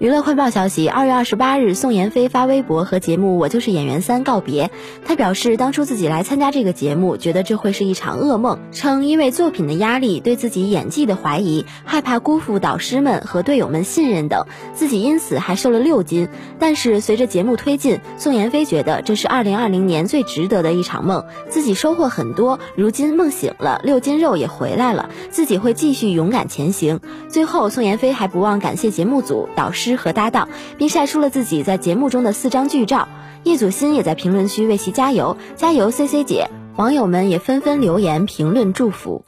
娱乐快报消息：二月二十八日，宋妍霏发微博和节目《我就是演员三》告别。她表示，当初自己来参加这个节目，觉得这会是一场噩梦，称因为作品的压力、对自己演技的怀疑、害怕辜负导师们和队友们信任等，自己因此还瘦了六斤。但是随着节目推进，宋妍霏觉得这是二零二零年最值得的一场梦，自己收获很多。如今梦醒了，六斤肉也回来了，自己会继续勇敢前行。最后，宋妍霏还不忘感谢节目组、导师。师和搭档，并晒出了自己在节目中的四张剧照。叶祖新也在评论区为其加油，加油，C C 姐！网友们也纷纷留言评论祝福。